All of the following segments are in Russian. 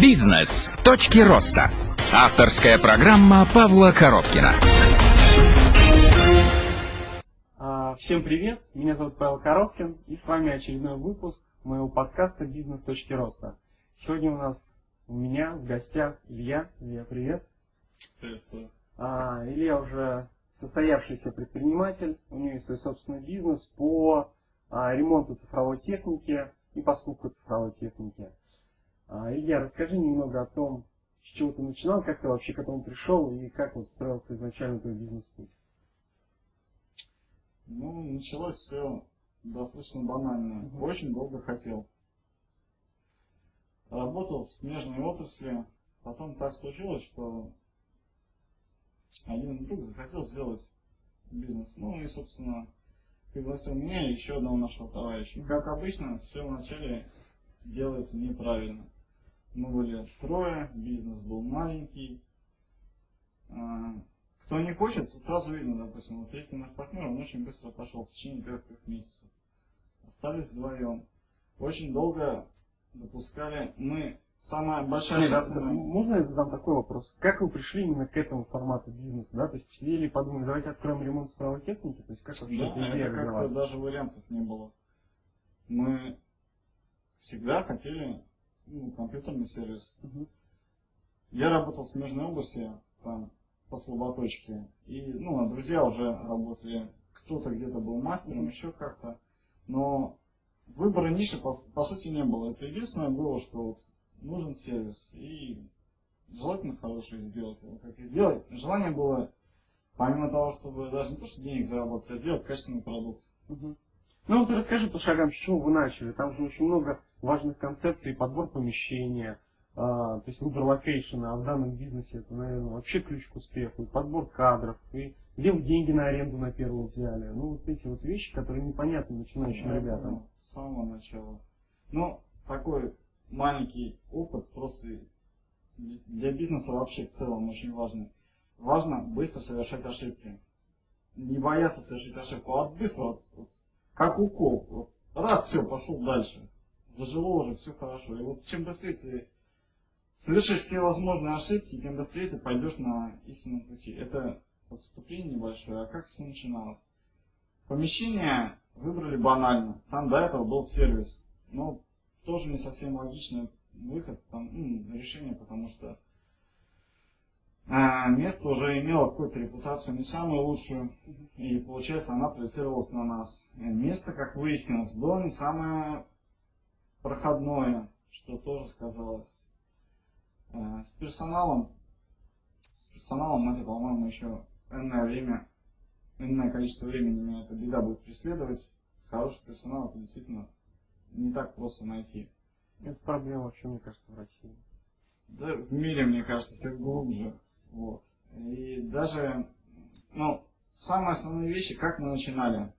Бизнес. Точки роста. Авторская программа Павла Коробкина. А, Всем привет, меня зовут Павел Коробкин, и с вами очередной выпуск моего подкаста «Бизнес. Точки роста». Сегодня у нас у меня в гостях Илья. Илья, привет. Приветствую. А, Илья уже состоявшийся предприниматель, у него есть свой собственный бизнес по а, ремонту цифровой техники и по скупке цифровой техники. А, Илья, расскажи немного о том, с чего ты начинал, как ты вообще к этому пришел и как вот строился изначально твой бизнес-путь. Ну, началось все достаточно банально. Очень долго хотел. Работал в смежной отрасли. Потом так случилось, что один друг захотел сделать бизнес. Ну и, собственно, пригласил меня и еще одного нашего товарища. Как обычно, все вначале делается неправильно. Мы были трое, бизнес был маленький. А, Кто не хочет, тут сразу видно, допустим, вот третий наш партнер, он очень быстро пошел в течение трех месяцев. Остались вдвоем. Очень долго допускали. Мы самая большая Нет, а, ошибка- Можно я задам такой вопрос? Как вы пришли именно к этому формату бизнеса? Да? То есть посидели и подумали, давайте откроем ремонт цифровой техники? То есть как вообще Да, эта идея родилась? даже вариантов не было. Мы всегда хотели ну, компьютерный сервис. Мгм. Я работал в смежной области, там, по слаботочке. И, ну, а друзья уже работали. Кто-то где-то был мастером, еще как-то. Но выбора ниши, по, по сути, не было. Это единственное было, что вот нужен сервис. И желательно хороший сделать. его. Как и сделать. Желание было, помимо того, чтобы даже не то, что денег заработать, а сделать качественный продукт. Мгм. Ну вот расскажи по шагам, с чего вы начали. Там же очень много важных концепций, подбор помещения, а, то есть выбор локейшена, а в данном бизнесе это, наверное, вообще ключ к успеху, и подбор кадров, и где вы деньги на аренду на первую взяли. Ну вот эти вот вещи, которые непонятны начинающим ребятам. С самого начала. Ну, такой маленький опыт просто для бизнеса вообще в целом очень важный. Важно быстро совершать ошибки. Не бояться совершить ошибку, а быстро, вот, вот, как укол. Вот, раз, все, пошел дальше. Зажило уже, все хорошо. И вот чем быстрее ты совершишь все возможные ошибки, тем быстрее ты пойдешь на истинном пути. Это отступление небольшое. А как все начиналось? Помещение выбрали банально. Там до этого был сервис. Но тоже не совсем логичный выход, там, м, решение, потому что а, место уже имело какую-то репутацию не самую лучшую, и получается она проецировалась на нас. Место, как выяснилось, было не самое проходное, что тоже сказалось. А, с персоналом, с персоналом это, по-моему, еще энное время энное количество времени меня эта беда будет преследовать. Хороший персонал это действительно не так просто найти. Это проблема вообще, мне кажется, в России. Да, в мире, мне кажется, все глубже. Вот. И даже, ну, самые основные вещи, как мы начинали.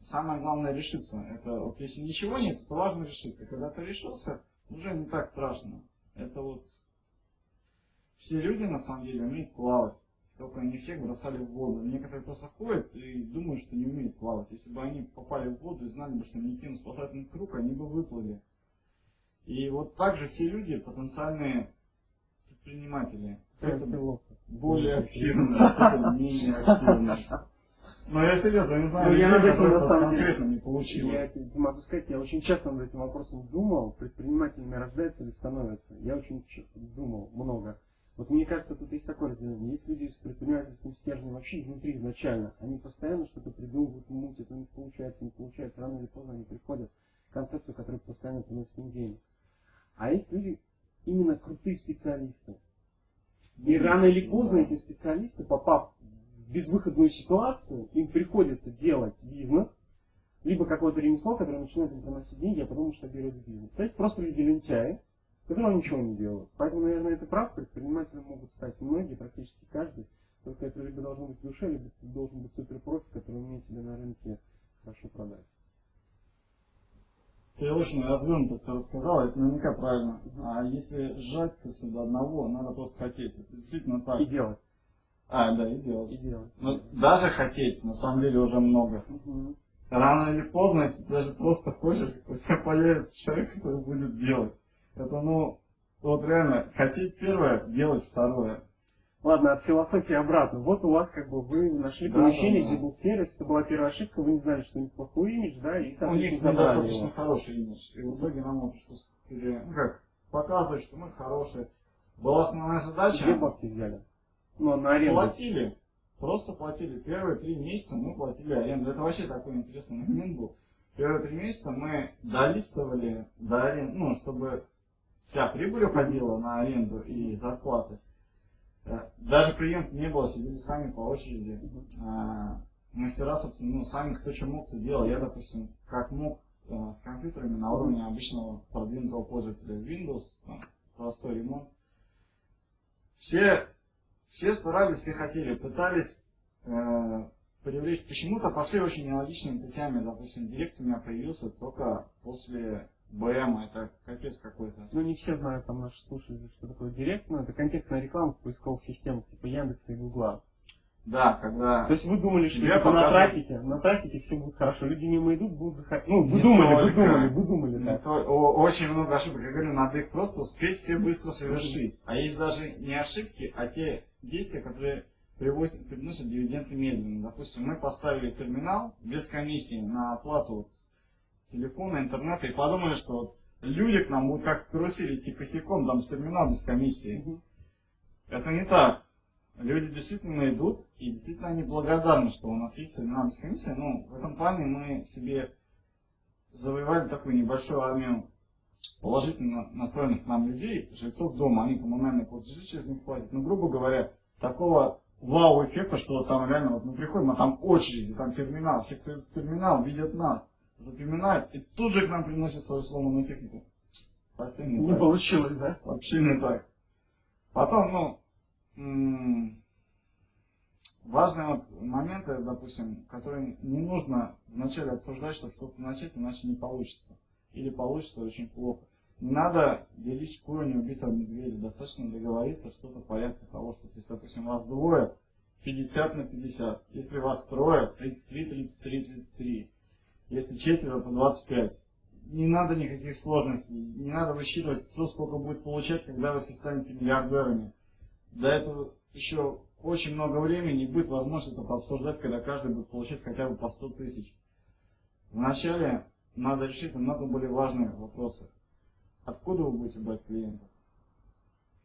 Самое главное решиться. Это вот если ничего нет, то важно решиться. Когда ты решился, уже не так страшно. Это вот все люди на самом деле умеют плавать. Только не всех бросали в воду. Некоторые просто ходят и думают, что не умеют плавать. Если бы они попали в воду и знали бы, что не кинут спасательный круг, они бы выплыли. И вот так же все люди потенциальные предприниматели. Кто-то философ. более активные, а кто-то менее активные. Но я серьезно не знаю, Ну, я над этим, на самом конкретно не Я получилось. это не могу сказать, я очень часто над этим вопросом думал, предпринимателями рождаются или становятся. Я очень думал много. Вот мне кажется, тут есть такое разделение. Есть люди с предпринимательским стержнем вообще изнутри изначально. Они постоянно что-то придумывают, мутят, у них получается, не получается. Рано или поздно они приходят к концепту, который постоянно приносит им денег. А есть люди, именно крутые специалисты. И рано или поздно эти специалисты, попав безвыходную ситуацию, им приходится делать бизнес, либо какое-то ремесло, которое начинает им приносить деньги, а потом масштабирует бизнес. То есть просто люди лентяи, которые ничего не делают. Поэтому, наверное, это прав, предпринимателем могут стать многие, практически каждый. Только это либо должно быть в душе, либо ты должен быть суперпрофи, который умеет тебе на рынке хорошо продать. Ты очень развернуто все рассказал, это наверняка правильно. А если сжать то сюда одного, надо просто хотеть. Это действительно так. И делать. А, да, и делать. И делать. Ну, даже хотеть, на самом деле, уже много. Мгм. Рано или поздно, если ты даже просто хочешь, у тебя появится человек, который будет делать. Это, ну, Вот реально, хотеть первое, делать второе. Ладно, от философии обратно. Вот у вас как бы вы нашли Да, помещение, да, да. где был сервис, это была первая ошибка, вы не знали, что у них плохой имидж, да, и, У них недостаточно его. хороший имидж. И в итоге нам вот пришлось ну как, показывать, что мы хорошие. Была основная Где задача, бабки взяли? Ну, на аренду. платили. Просто платили. Первые три месяца мы платили аренду. Это вообще такой интересный момент был. Первые три месяца мы долистывали до аренды, ну, чтобы вся прибыль уходила на аренду и зарплаты. Э, Даже клиентов не было, сидели сами по очереди. А, Мастера, собственно, ну, сами кто что мог, то делал. Я, допустим, как мог э, с компьютерами на уровне обычного продвинутого пользователя Windows, там, простой ремонт. Все, все старались, все хотели, пытались э, привлечь. Почему-то пошли очень нелогичными путями. Допустим, директ у меня появился только после БМ. Это капец какой-то. Ну, не все знают, там наши слушатели, что такое директ, ну, это контекстная реклама в поисковых системах, типа Яндекса и Гугла. Да, когда... То есть вы думали, что типа, на показывают. трафике, на трафике все будет хорошо, люди мимо идут, будут заходить. Ну, вы Не думали, вы только. думали, вы думали, да. то- о- очень много ошибок. Я говорю, надо их просто успеть все быстро совершить. А есть даже не ошибки, а те действия, которые привозят, приносят дивиденды медленно. Допустим, мы поставили терминал без комиссии на оплату телефона, интернета и подумали, что вот люди к нам будут как карусели идти косяком, там с терминал без комиссии. Мгм. Это не так. Люди действительно идут, и действительно они благодарны, что у нас есть без комиссии. Ну, в этом плане мы себе завоевали такую небольшую армию положительно настроенных нам людей, жильцов дома, они коммунальные платежи через них платят. Ну, грубо говоря, такого вау-эффекта, что там реально, вот мы приходим, а там очереди, там терминал, все, кто идет в терминал, видят нас, запоминают, и тут же к нам приносят свою сломанную технику. Совсем не, Не так. получилось, да? Вообще не так. Потом, ну, важные вот моменты, допустим, которые не нужно вначале обсуждать, чтобы что-то начать, иначе не получится. Или получится очень плохо. Не надо делить шкуру неубитого медведя. Достаточно договориться что-то порядка того, что если, допустим, вас двое, 50 на 50. Если вас трое, 33, 33, 33. Если четверо, то 25. Не надо никаких сложностей. Не надо высчитывать, кто сколько будет получать, когда вы все станете миллиардерами. До этого еще очень много времени будет возможность это пообсуждать, когда каждый будет получать хотя бы по 100 тысяч. Вначале надо решить намного более важные вопросы. Откуда вы будете брать клиентов?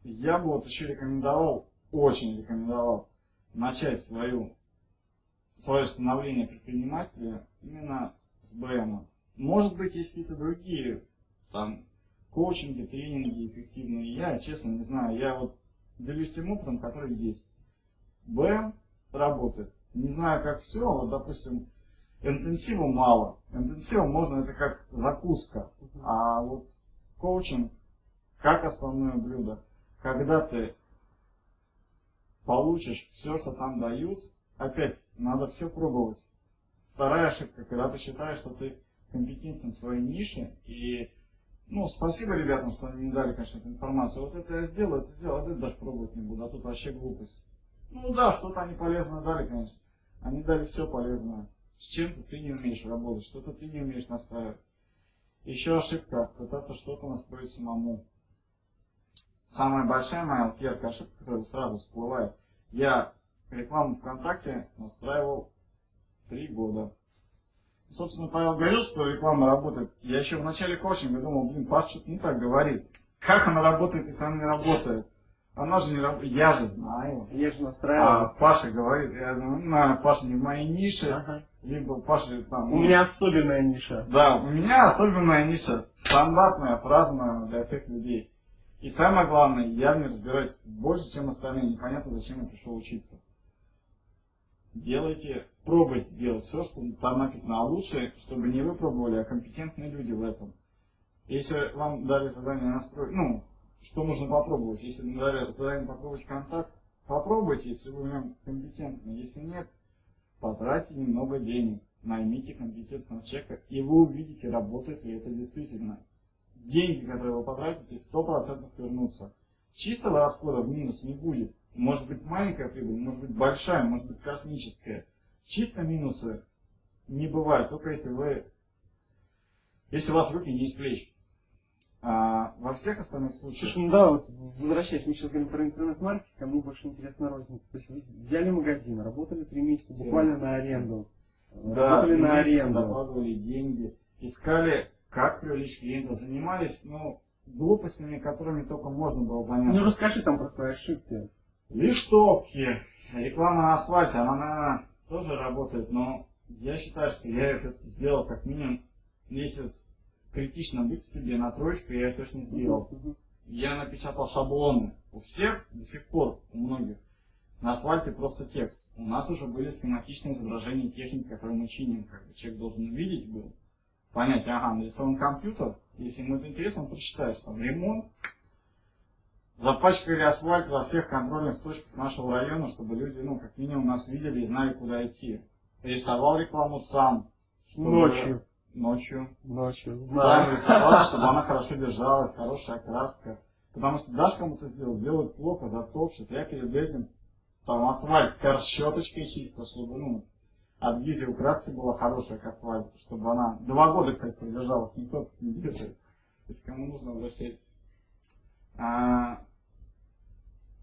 Я бы вот еще рекомендовал, очень рекомендовал, начать свою, свое становление предпринимателя именно с БМа. Может быть, есть какие-то другие там коучинги, тренинги эффективные. Я, честно, не знаю. Я вот делюсь тем опытом, который есть. БМ работает. Не знаю, как все, вот, допустим, интенсива мало. Интенсива можно, это как закуска. А вот коучинг как основное блюдо. Когда ты получишь все, что там дают, опять надо все пробовать. Вторая ошибка, когда ты считаешь, что ты компетентен в своей нише, и, ну, спасибо ребятам, что они мне дали, конечно, эту информацию. Вот это я сделаю, это сделал, а это даже пробовать не буду, а тут вообще глупость. Ну да, что-то они полезное дали, конечно. Они дали все полезное. С чем-то ты не умеешь работать, что-то ты не умеешь настраивать. Еще ошибка, пытаться что-то настроить самому. Самая большая моя вот яркая ошибка, которая сразу всплывает. Я рекламу ВКонтакте настраивал три года. Собственно, Павел говорил, что реклама работает. Я еще в начале коучинга думал, блин, Паш что-то не так говорит. Как она работает, если она не работает? Она же не работает. Я же знаю. Я же А настраивал. Паша говорит, я думаю, наверное, Паша не в моей нише, Ага. либо Паша там... У меня особенная ниша. Да, у меня особенная ниша, стандартная, праздная для всех людей. И самое главное, я в ней разбираюсь больше, чем остальные. Непонятно, зачем я пришел учиться. Делайте, пробуйте делать все, что там написано. А лучше, чтобы не вы пробовали, а компетентные люди в этом. Если вам дали задание настроить, ну, что нужно попробовать? Если дали задание попробовать контакт, попробуйте, если вы в нем компетентны. Если нет, потратьте немного денег, наймите компетентного человека, и вы увидите, работает ли это действительно. Деньги, которые вы потратите, 100% вернутся. Чистого расхода в минус не будет. Может быть маленькая прибыль, может быть большая, может быть космическая. Чисто минусы не бывает, только если вы, если у вас руки не из плеч. А, во всех остальных случаях... Слушай, ну да, вот возвращаясь, мы сейчас говорим про интернет-маркетинг, мне больше интересна розница. То есть вы взяли магазин, работали три месяца буквально на аренду. Да, работали на аренду. закладывали деньги, искали, как привлечь клиента, занимались, ну, глупостями, которыми только можно было заняться. Ну расскажи там про свои ошибки. Листовки, реклама на асфальте, она, наверное, тоже работает, но я считаю, что я их сделал как минимум, если критично быть к себе на троечку, я это точно сделал. Я напечатал шаблоны. У всех до сих пор, у многих, на асфальте просто текст. У нас уже были схематичные изображения техники, которые мы чиним. Как бы человек должен увидеть был, понять, ага, нарисован компьютер. Если ему это интересно, он прочитает, что там ремонт. Запачкали асфальт во всех контрольных точках нашего района, чтобы люди, ну, как минимум, нас видели и знали, куда идти. Рисовал рекламу сам. чтобы- Ночью. Ночью. Ночью. Сам рисовал, чтобы она хорошо держалась, хорошая краска. Потому что дашь кому-то сделать, делают плохо, затопчет. Я перед этим там асфальт кар щеточкой чисто, чтобы, ну, от гизи у краски была хорошая к асфальту, чтобы она два года, кстати, продержалась, никто не делает. Если кому нужно, обращайтесь. А,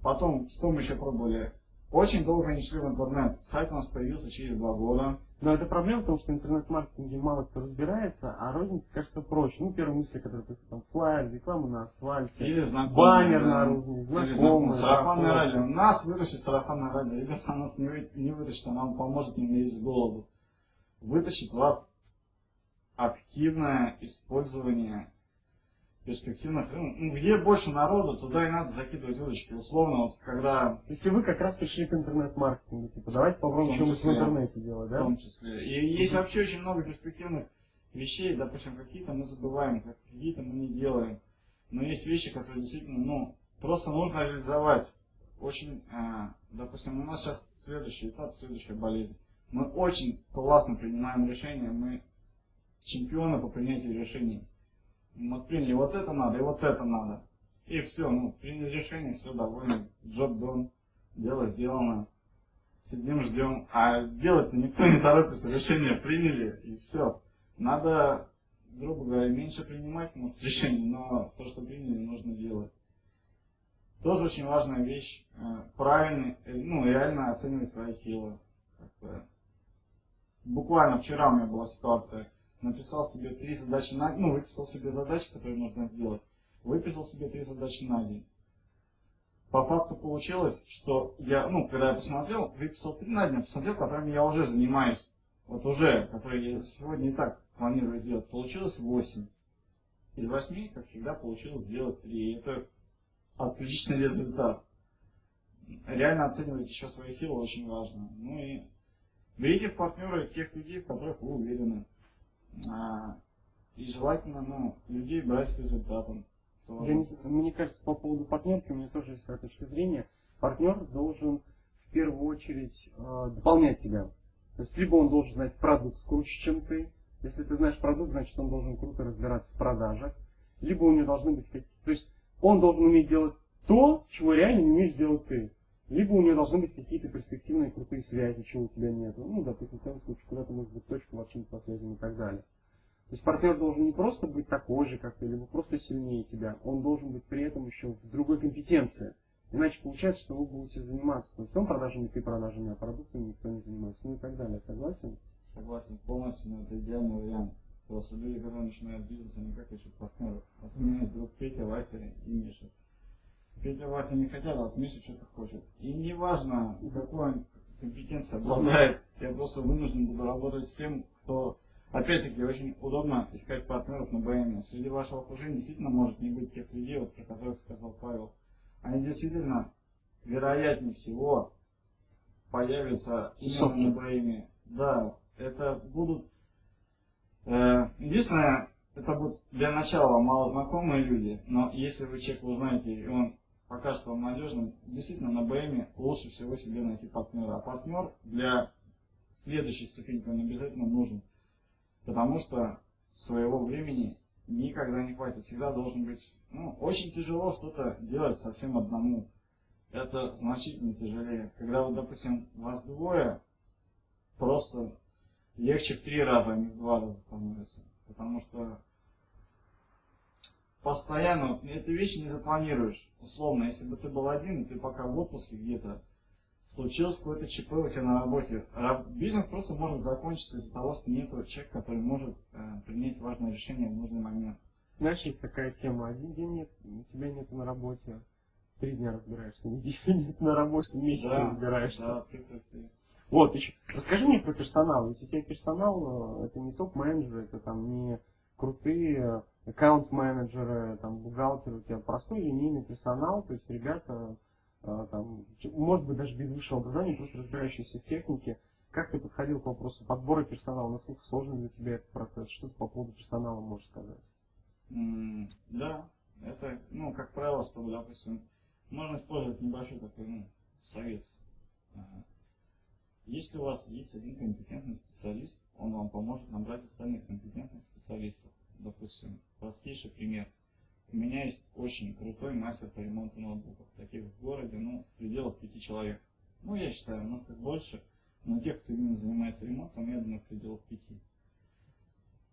потом, что мы еще пробовали? Очень долго не шли в интернет. Сайт у нас появился через два года. Но это проблема в том, что в интернет-маркетинге мало кто разбирается, а розница кажется проще. Ну, первая мысль, которая приходит, там, флайер, реклама на асфальте, Или знакомые. баннер на рознице, знакомые. знакомые. Сарафанное радио. Нас вытащит сарафанное радио. Ребята, нас не, не вытащит, она вам поможет не лезть в голову. Вытащит вас активное использование перспективных рынков. Ну, где больше народу, туда и надо закидывать удочки. Условно, вот когда То есть вы как раз пришли к интернет-маркетингу, типа, давайте попробуем В что-нибудь в интернете делать, в да? том числе. И есть вообще очень много перспективных вещей, допустим, какие-то мы забываем, как- какие-то мы не делаем. Но есть вещи, которые действительно, ну, просто нужно реализовать. Очень, а, допустим, у нас сейчас следующий этап, следующая болезнь. Мы очень классно принимаем решения, мы чемпионы по принятию решений. Мы приняли вот это надо и вот это надо. И все, ну, приняли решение, все довольны, job done, дело сделано. Сидим, ждем. А делать-то никто не торопится, решение приняли, и все. Надо, грубо говоря, меньше принимать может, решений, но то, что приняли, нужно делать. Тоже очень важная вещь. э, Правильно, э, ну, реально оценивать свои силы. Буквально вчера у меня была ситуация. Написал себе три задачи на ну, выписал себе задачи, которые нужно сделать. Выписал себе три задачи на день. По факту получилось, что я, ну, когда я посмотрел, выписал три на день, а посмотрел, которыми я уже занимаюсь. Вот уже, которые я сегодня и так планирую сделать. Получилось 8. Из 8, как всегда, получилось сделать 3. И это отличный результат. Реально оценивать еще свои силы очень важно. Ну и берите в партнеры тех людей, в которых вы уверены. А, и желательно, ну, людей брать с результатом. Я не мне кажется, по поводу партнерки, у меня тоже есть своя точка зрения. Партнер должен в первую очередь э, дополнять тебя. То есть, либо он должен знать продукт круче, чем ты. Если ты знаешь продукт, значит, он должен круто разбираться в продажах. Либо у него должны быть какие То есть, он должен уметь делать то, чего реально не умеешь делать ты. Либо у него должны быть какие-то перспективные крутые связи, чего у тебя нет. Ну, допустим, в том случае, куда-то может быть точка вообще по связям и так далее. То есть партнер должен не просто быть такой же, как ты, либо просто сильнее тебя, он должен быть при этом еще в другой компетенции. Иначе получается, что вы будете заниматься то есть он продажами, ты продажами, а продуктами никто не занимается, ну и так далее. Согласен? Согласен полностью, но это идеальный вариант. Просто люди, которые начинают бизнес, они как ищут партнеров. Вот у меня есть друг Петя, Вася и Миша. Петя, Вася не хотят, а вот Миша что-то хочет. И неважно, какой он компетенцией обладает, я просто вынужден буду работать с тем, кто... Опять-таки, очень удобно искать партнеров на БМ. Среди вашего окружения действительно может не быть тех людей, вот, про которых сказал Павел. Они действительно, вероятнее всего, появятся именно Соки. на БМ. Да, это будут... э, единственное, это будут для начала малознакомые люди, но если вы человека узнаете, и он покажется вам надежным, действительно на БМ лучше всего себе найти партнера. А партнер для следующей ступеньки он обязательно нужен. Потому что своего времени никогда не хватит. Всегда должен быть... Ну, очень тяжело что-то делать совсем одному. Это значительно тяжелее. Когда, вот, допустим, вас двое, просто легче в три раза, а не в два раза становится. Потому что постоянно, эту вещь не запланируешь. Условно, если бы ты был один, ты пока в отпуске где-то, случилось какое-то ЧП у тебя на работе. Раб- Бизнес просто может закончиться из-за того, что нет человека, который может э, принять важное решение в нужный момент. Знаешь, есть такая тема, один день нет, тебя нет на работе, три дня разбираешься, неделю нет на работе, месяц разбираешься. да, цифры все. Вот, еще, расскажи мне про персонал. Ведь у тебя персонал, э, это не топ-менеджеры, это там не крутые аккаунт-менеджеры, там, бухгалтеры, у тебя простой линейный персонал, то есть ребята, э, там, может быть, даже без высшего образования, просто разбирающиеся в технике. Как ты подходил к вопросу подбора персонала? Насколько сложен для тебя этот процесс? Что ты по поводу персонала можешь сказать? М, Да, это, ну, как правило, чтобы, допустим, можно использовать небольшой такой, ну, совет. Если у вас есть один компетентный специалист, он вам поможет набрать остальных компетентных специалистов. Допустим, простейший пример. У меня есть очень крутой мастер по ремонту ноутбуков. Таких в городе, ну, в пределах пяти человек. Ну, я считаю, может их больше, но тех, кто именно занимается ремонтом, я думаю, в пределах пяти.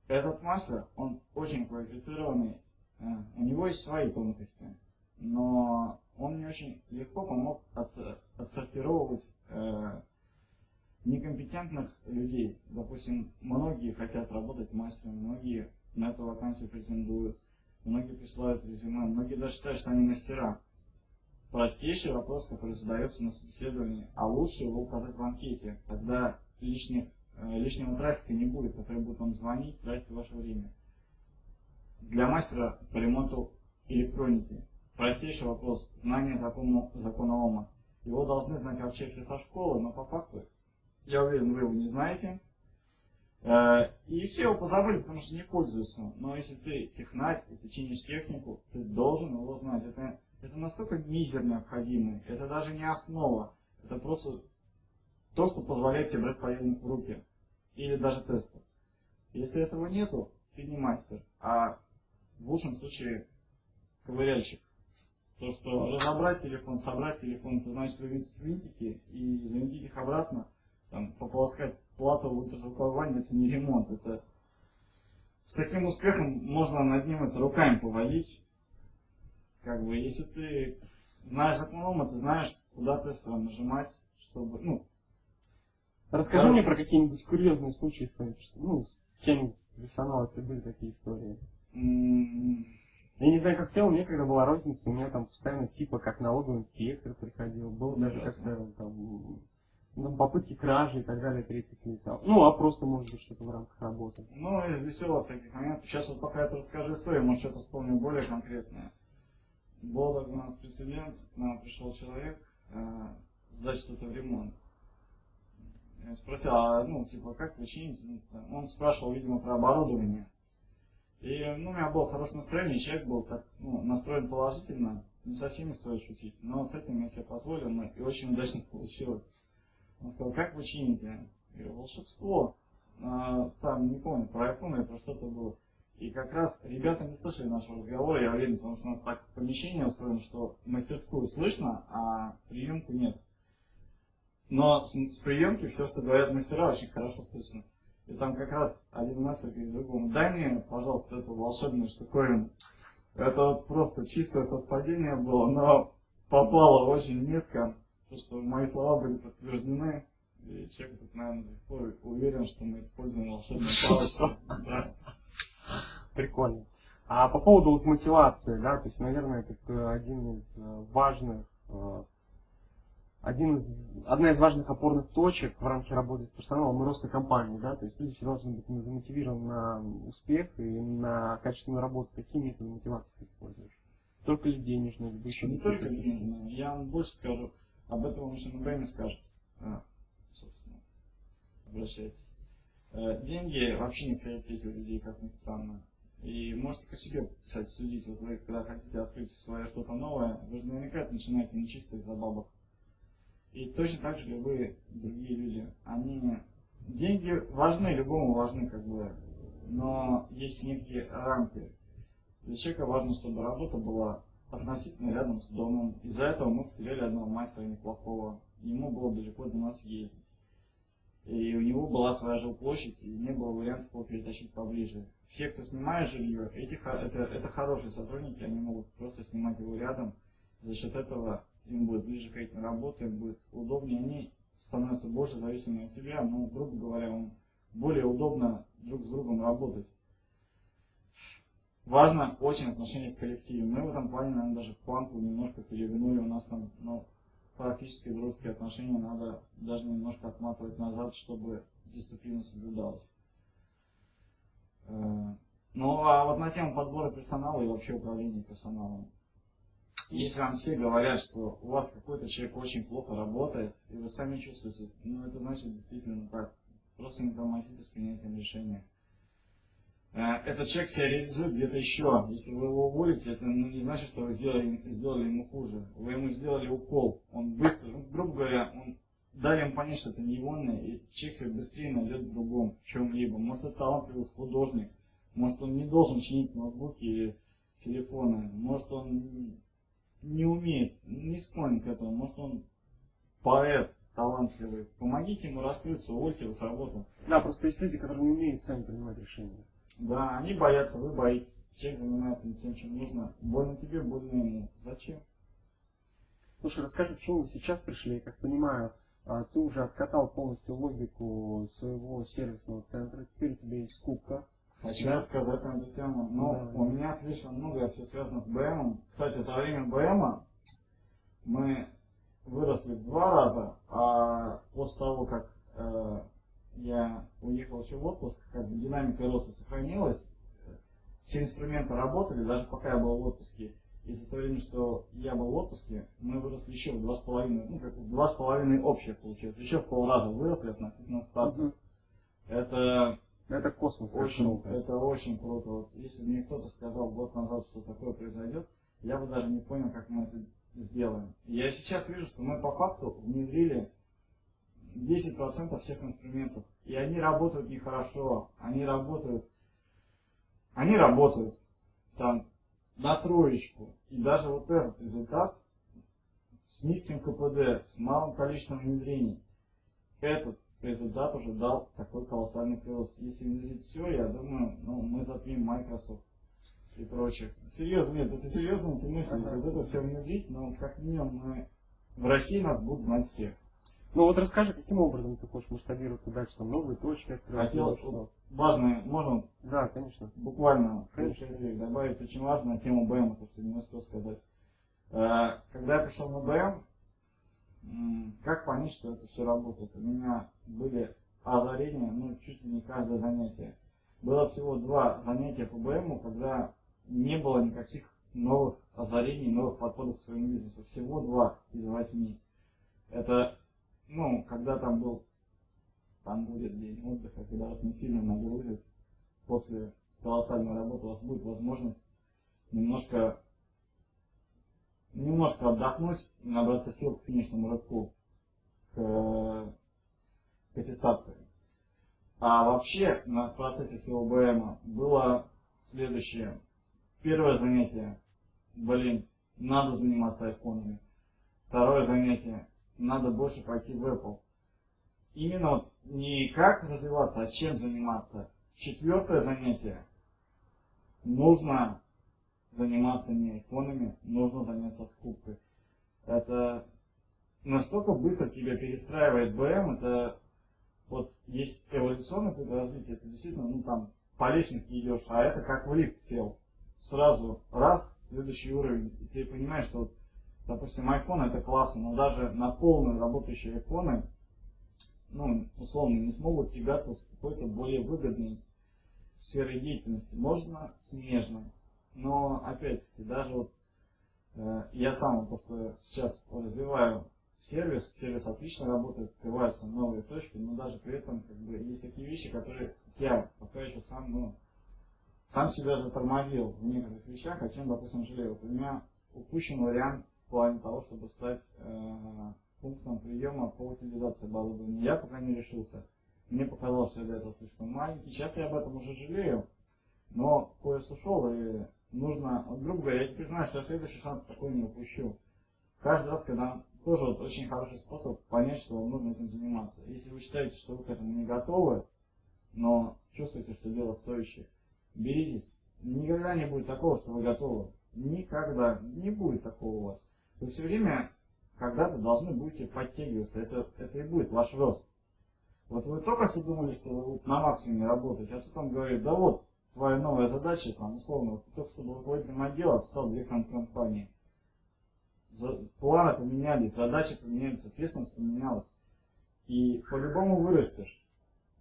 Этот мастер, он очень квалифицированный, э, у него есть свои тонкости, но он мне очень легко помог отсо- отсортировывать э, некомпетентных людей. Допустим, многие хотят работать мастером, многие на эту вакансию претендуют, многие присылают резюме, многие даже считают, что они мастера. Простейший вопрос, который задается на собеседовании, а лучше его указать в анкете, тогда лишних, э, лишнего трафика не будет, который будет вам звонить, тратить ваше время. Для мастера по ремонту электроники простейший вопрос, знание закона, закона Ома. Его должны знать вообще все со школы, но по факту, я уверен, вы его не знаете. Э, И все его позабыли, потому что не пользуются. Но если ты технарь, и ты чинишь технику, ты должен его знать. Это, это настолько мизер необходимый. Это даже не основа. Это просто то, что позволяет тебе брать поединок в руки. Или даже тесты. Если этого нету, ты не мастер. А в лучшем случае ковыряльщик. То, что разобрать телефон, собрать телефон, это значит вывинтить винтики и завинтить их обратно, там, пополоскать плату в ультразвуковой это не ремонт. Это с таким успехом можно над ним это руками поводить. Как бы, если ты знаешь закон Ома, ты знаешь, куда тестово нажимать, чтобы, ну, Расскажи Да. мне про какие-нибудь курьезные случаи с твоим ну, с кем-нибудь из персонала, если были такие истории. м, Я не знаю, как в целом, мне когда была розница, у меня там постоянно типа как налоговый инспектор приходил, был даже как-то там, ну, попытки кражи и так далее третьих лиц. Ну, а просто может быть что-то в рамках работы. Ну, из веселых таких моментов. Сейчас вот пока я расскажу историю, может что-то вспомню более конкретное. Был у нас прецедент, к нам пришел человек э, сдать что-то в ремонт. Я спросил, а ну, типа, как вы чините? Ну, Он спрашивал, видимо, про оборудование. И, ну, у меня было хорошее настроение, человек был так, ну, настроен положительно, не со всеми стоит шутить, но с этим я себе позволил, ну, и очень удачно получилось. Он сказал, как вы чините? Я говорю, волшебство. А, там, не помню, про iPhone или про что-то было. И как раз ребята не слышали нашего разговора, я уверен, потому что у нас так помещение устроено, что мастерскую слышно, а приемку нет. Но с, с приемки все, что говорят мастера, очень хорошо слышно. И там как раз один мастер говорит другому, дай мне, пожалуйста, эту волшебную штуковину. Это вот просто чистое совпадение было, но попало очень метко, потому что мои слова были подтверждены. И человек тут, наверное, пор уверен, что мы используем волшебную палочку. Прикольно. А по поводу вот мотивации, да, то есть, наверное, это один из э, важных, э, один из, одна из важных опорных точек в рамках работы с персоналом и роста компании, да, то есть люди все должны быть замотивированы на успех и на качественную работу. Какие методы мотивации ты используешь? Только ли денежные, либо еще Не только денежные. Я вам больше скажу. Об этом вам время скажет. А, собственно, обращайтесь. Э, Деньги вообще не в приоритете у людей, как ни странно. И можете по себе, кстати, судить. Вот вы, когда хотите открыть свое что-то новое, вы же наверняка начинаете не чисто из-за бабок. И точно так же любые другие люди. Они... Деньги важны, любому важны, как бы. Но есть некие рамки. Для человека важно, чтобы работа была относительно рядом с домом. Из-за этого мы потеряли одного мастера неплохого. Ему было далеко до нас ездить. и у него была своя жилплощадь, и не было вариантов его перетащить поближе. Все, кто снимает жилье, эти, это, это хорошие сотрудники, они могут просто снимать его рядом. За счет этого им будет ближе ходить на работу, будет удобнее, они становятся больше зависимы от тебя, ну, грубо говоря, им более удобно друг с другом работать. Важно очень отношение к коллективу. Мы в этом плане, наверное, даже планку немножко перегнули. У нас там ну, практически дружеские отношения надо даже немножко отматывать назад, чтобы дисциплина соблюдалась. Э, Ну, а вот на тему подбора персонала и вообще управления персоналом. Если вам все говорят, что у вас какой-то человек очень плохо работает, и вы сами чувствуете, ну, это значит действительно так. Просто не тормозите с принятием решения. Э, Этот человек себя реализует где-то еще. Если вы его уволите, это ну, не значит, что вы сделали, сделали ему хуже. Вы ему сделали укол. Он быстро, ну, грубо говоря, он дали ему понять, что это не его, и человек себя быстрее найдет в другом, в чем-либо. Может, это талантливый художник. Может, он не должен чинить ноутбуки или телефоны. Может, он не умеет, не склонен к этому. Может, он поэт талантливый. Помогите ему раскрыться, увольте его с работы. Да, просто есть люди, которые не умеют сами принимать решения. Да, они боятся, вы боитесь. Человек занимается не тем, чем нужно. Больно тебе, больно ему. Зачем? Слушай, расскажи, почему вы сейчас пришли, я как понимаю, а, ты уже откатал полностью логику своего сервисного центра, теперь у тебя есть скупка. Хочу рассказать на эту тему. Ну, Да. у меня слишком много все связано с БМом. Кстати, за время БМа мы выросли в два раза, а после того, как э, я уехал еще в отпуск, как бы динамика роста сохранилась, все инструменты работали, даже пока я был в отпуске. И за то время, что я был в отпуске, мы выросли еще в два с половиной, ну, как в два с половиной общих получилось. Еще в полраза выросли относительно старта. Мгм. Это Это космос. очень, круто. это очень круто. Вот если бы мне кто-то сказал год назад, что такое произойдет, я бы даже не понял, как мы это сделаем. Я сейчас вижу, что мы по факту внедрили 10% всех инструментов. И они работают нехорошо. Они работают. Они работают там на троечку. И даже вот этот результат с низким КПД, с малым количеством внедрений, этот результат уже дал такой колоссальный прирост. Если внедрить все, я думаю, ну, мы затмим Microsoft и прочих. Серьезно, нет, это серьезно эти мысли. Если вот это все внедрить, ну, как минимум, мы в России нас будут знать все. Ну вот расскажи, каким образом ты хочешь масштабироваться дальше, там новые точки открывать? Хотел, что? важное, можно Да, конечно. буквально Конечно. добавить очень важно на тему БМ, то, что не успел сказать. Э, Когда я пришел на БМ, как понять, что это все работает? У меня были озарения, ну, чуть ли не каждое занятие. Было всего два занятия по БМу, когда не было никаких новых озарений, новых подходов к своему бизнесу. Всего два из восьми. Это, ну, когда там был, там будет день отдыха, когда вас не сильно нагрузят после колоссальной работы, у вас будет возможность немножко немножко отдохнуть и набраться сил к финишному рывку, к, к аттестации. А вообще на, в процессе всего БМа было следующее. Первое занятие, блин, надо заниматься айфонами. Второе занятие, надо больше пойти в Apple. Именно вот не как развиваться, а чем заниматься. Четвертое занятие, нужно заниматься не айфонами, нужно заняться скупкой. Это настолько быстро тебя перестраивает БМ, это вот есть эволюционное путь развития, это действительно, ну там, по лестнице идешь, а это как в лифт сел. Сразу раз, следующий уровень, и ты понимаешь, что, допустим, iPhone это классно, но даже на полные работающие айфоны, ну, условно, не смогут тягаться с какой-то более выгодной сферой деятельности. Можно смежно, но опять-таки даже вот э, я сам то, что сейчас развиваю сервис, сервис отлично работает, открываются новые точки, но даже при этом как бы есть такие вещи, которые я пока еще сам, ну, сам себя затормозил в некоторых вещах, о чем, допустим, жалею. Вот у меня упущен вариант в плане того, чтобы стать э, пунктом приема по утилизации оборудования. Я пока не решился. Мне показалось, что я до этого слишком маленький. Сейчас я об этом уже жалею, но поезд ушел, и нужно, вот, грубо говоря, я теперь знаю, что я следующий шанс такой не упущу. Каждый раз, когда тоже вот очень хороший способ понять, что вам нужно этим заниматься. Если вы считаете, что вы к этому не готовы, но чувствуете, что дело стоящее, беритесь. Никогда не будет такого, что вы готовы. Никогда. Не будет такого у вас. Вы все время когда-то должны будете подтягиваться. Это, это и будет ваш рост. Вот вы только что думали, что вы на максимуме работаете, а тут он говорит, да вот, твоя новая задача, там, условно, вот ты только что был руководителем отдела, стал директором компании. Планы поменялись, задачи поменялись, ответственность поменялась. И по-любому вырастешь.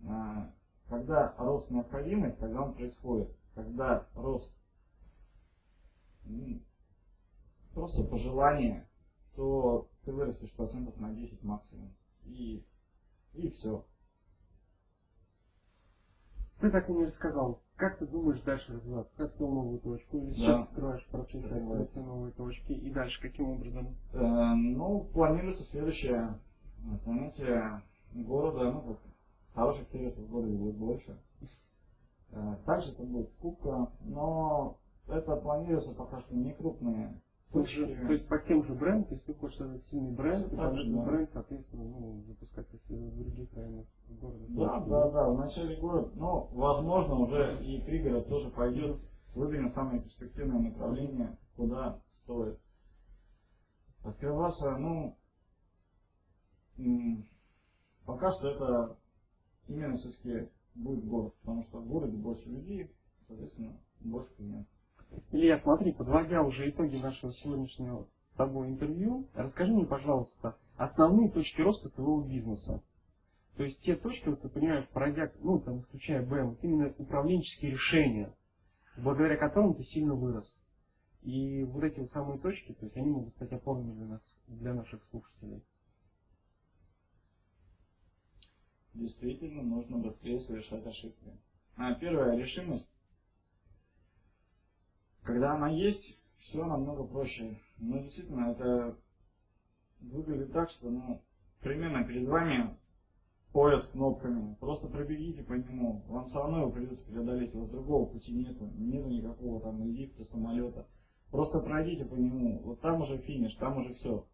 А, Когда рост необходимость, когда он происходит, когда рост просто пожелание, то ты вырастешь процентов на 10 максимум. И, и все. Ты так и не рассказал, как ты думаешь дальше развиваться? Ты открыл новую точку или сейчас открываешь процесс открытия новой точки? И дальше каким образом? Э, ну, планируется следующее занятие города, ну, как хороших сервисов в городе будет больше. Э, Также это будет скупка, но это планируется пока что не крупные То есть, точки. то есть по тем же брендам, то есть ты хочешь создать сильный бренд, и этот да. бренд, соответственно, ну, запускаться в других районах города. Да, да, да, в начале года, но возможно уже и пригород тоже пойдет, выберем самые перспективные направления, куда стоит. Открываться, ну, пока что это именно все-таки будет город, потому что в городе больше людей, соответственно, больше клиентов. Илья, смотри, подводя уже итоги нашего сегодняшнего с тобой интервью, расскажи мне, пожалуйста, основные точки роста твоего бизнеса. То есть те точки, вот ты понимаешь, пройдя, ну, там, включая БМ, вот именно управленческие решения, благодаря которым ты сильно вырос. И вот эти вот самые точки, то есть они могут стать опорными для нас, для наших слушателей. Действительно, нужно быстрее совершать ошибки. А первая решимость, когда она есть, все намного проще. Но действительно, это выглядит так, что, ну, примерно перед вами пояс с кнопками. Просто пробегите по нему. Вам все равно его придется преодолеть. У вас другого пути нету. Нету никакого там лифта, самолета. Просто пройдите по нему. Вот там уже финиш, там уже все.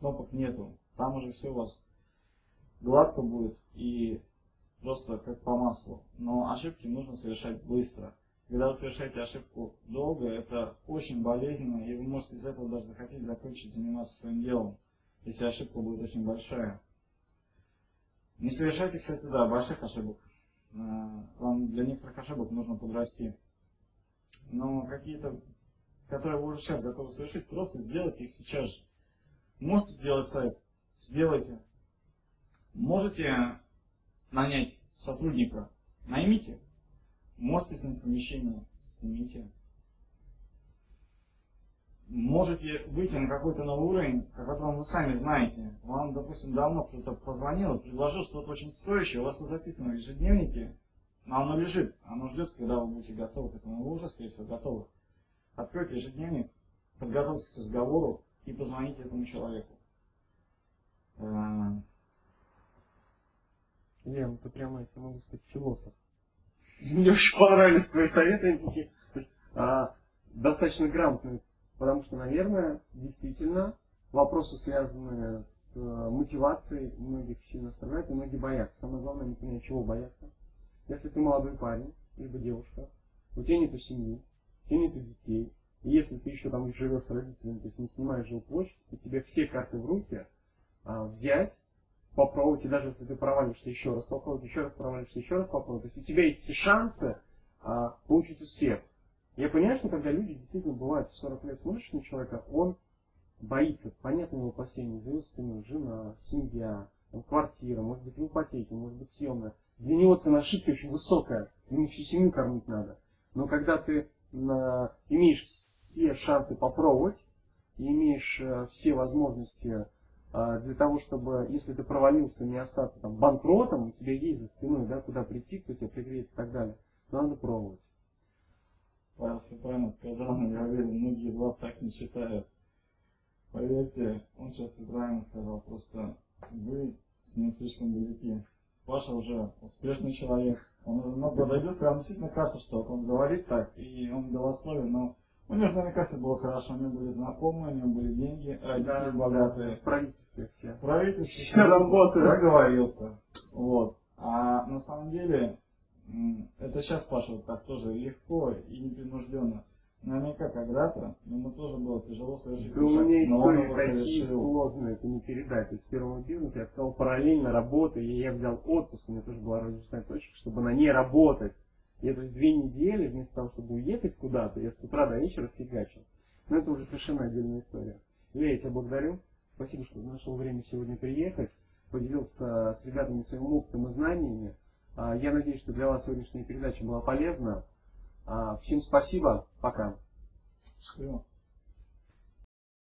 Кнопок нету. Там уже все у вас гладко будет и просто как по маслу. Но ошибки нужно совершать быстро. Когда вы совершаете ошибку долго, это очень болезненно, и вы можете из этого даже захотеть закончить заниматься своим делом, если ошибка будет очень большая. Не совершайте, кстати, да, больших ошибок. Э, Вам для некоторых ошибок нужно подрасти. Но какие-то, которые вы уже сейчас готовы совершить, просто сделайте их сейчас же. Можете сделать сайт, сделайте. Можете нанять сотрудника, наймите. Можете снять помещение, снимите. Можете выйти на какой-то новый уровень, о котором вы сами знаете. Вам, допустим, давно кто-то позвонил предложил что-то очень стоящее, у вас это записано в ежедневнике, но оно лежит, оно ждет, когда вы будете готовы к этому. Вы уже, скорее всего, готовы. Откройте ежедневник, подготовьтесь к разговору и позвоните этому человеку. Ну ты прямо, я тебе могу сказать, философ. Мне очень понравились твои советы. они такие, То есть, а, достаточно грамотные. Потому что, наверное, действительно, вопросы, связанные с э, мотивацией, многих сильно страдают, и многие боятся. Самое главное, не понять, чего бояться. Если ты молодой парень, либо девушка, у тебя нету семьи, у тебя нету детей, и если ты еще там живешь с родителями, то есть не снимаешь жилплощадь, то тебе все карты в руки а, взять, попробовать, и даже если ты провалишься еще раз, попробовать, еще раз провалишься, еще раз попробовать. То есть у тебя есть все шансы а, получить успех. Я понимаю, что когда люди действительно бывают в 40 лет смотришь на человека, он боится, понятно его опасения, за его спиной, жена, семья, квартира, может быть в ипотеке, может быть съемная. Для него цена ошибки очень высокая, ему всю семью кормить надо. Но когда ты на- имеешь все шансы попробовать, имеешь э, все возможности для того, чтобы, если ты провалился, не остаться там банкротом, у тебя есть за спиной, да, куда прийти, кто тебя пригреет и так далее, то надо пробовать. Павел все правильно сказал, но я уверен, многие из вас так не считают. Поверьте, он сейчас все правильно сказал, просто вы с ним слишком велики. Паша уже успешный человек, он уже много добился, вам действительно кажется, что он говорит так, и он голословен, но У него наверняка все было хорошо, у него были знакомые, у него были деньги, родители Да, богатые. В правительстве все. Правительство Все работает. Проговорился. Вот. А на самом деле, это сейчас Паша вот так тоже легко и непринужденно. Наверняка когда-то ему тоже было тяжело совершить Да у меня истории его такие сложные, это не передать. То есть в первом бизнесе я сказал параллельно работы, и я взял отпуск, у меня тоже была розничная точка, чтобы на ней работать. И то есть две недели, вместо того, чтобы уехать куда-то, я с утра до вечера фигачил. Но это уже совершенно отдельная история. Илья, я тебя благодарю. Спасибо, что нашел время сегодня приехать. Поделился с ребятами своим опытом и знаниями. А, Я надеюсь, что для вас сегодняшняя передача была полезна. А, Всем спасибо. Пока. Счастливо.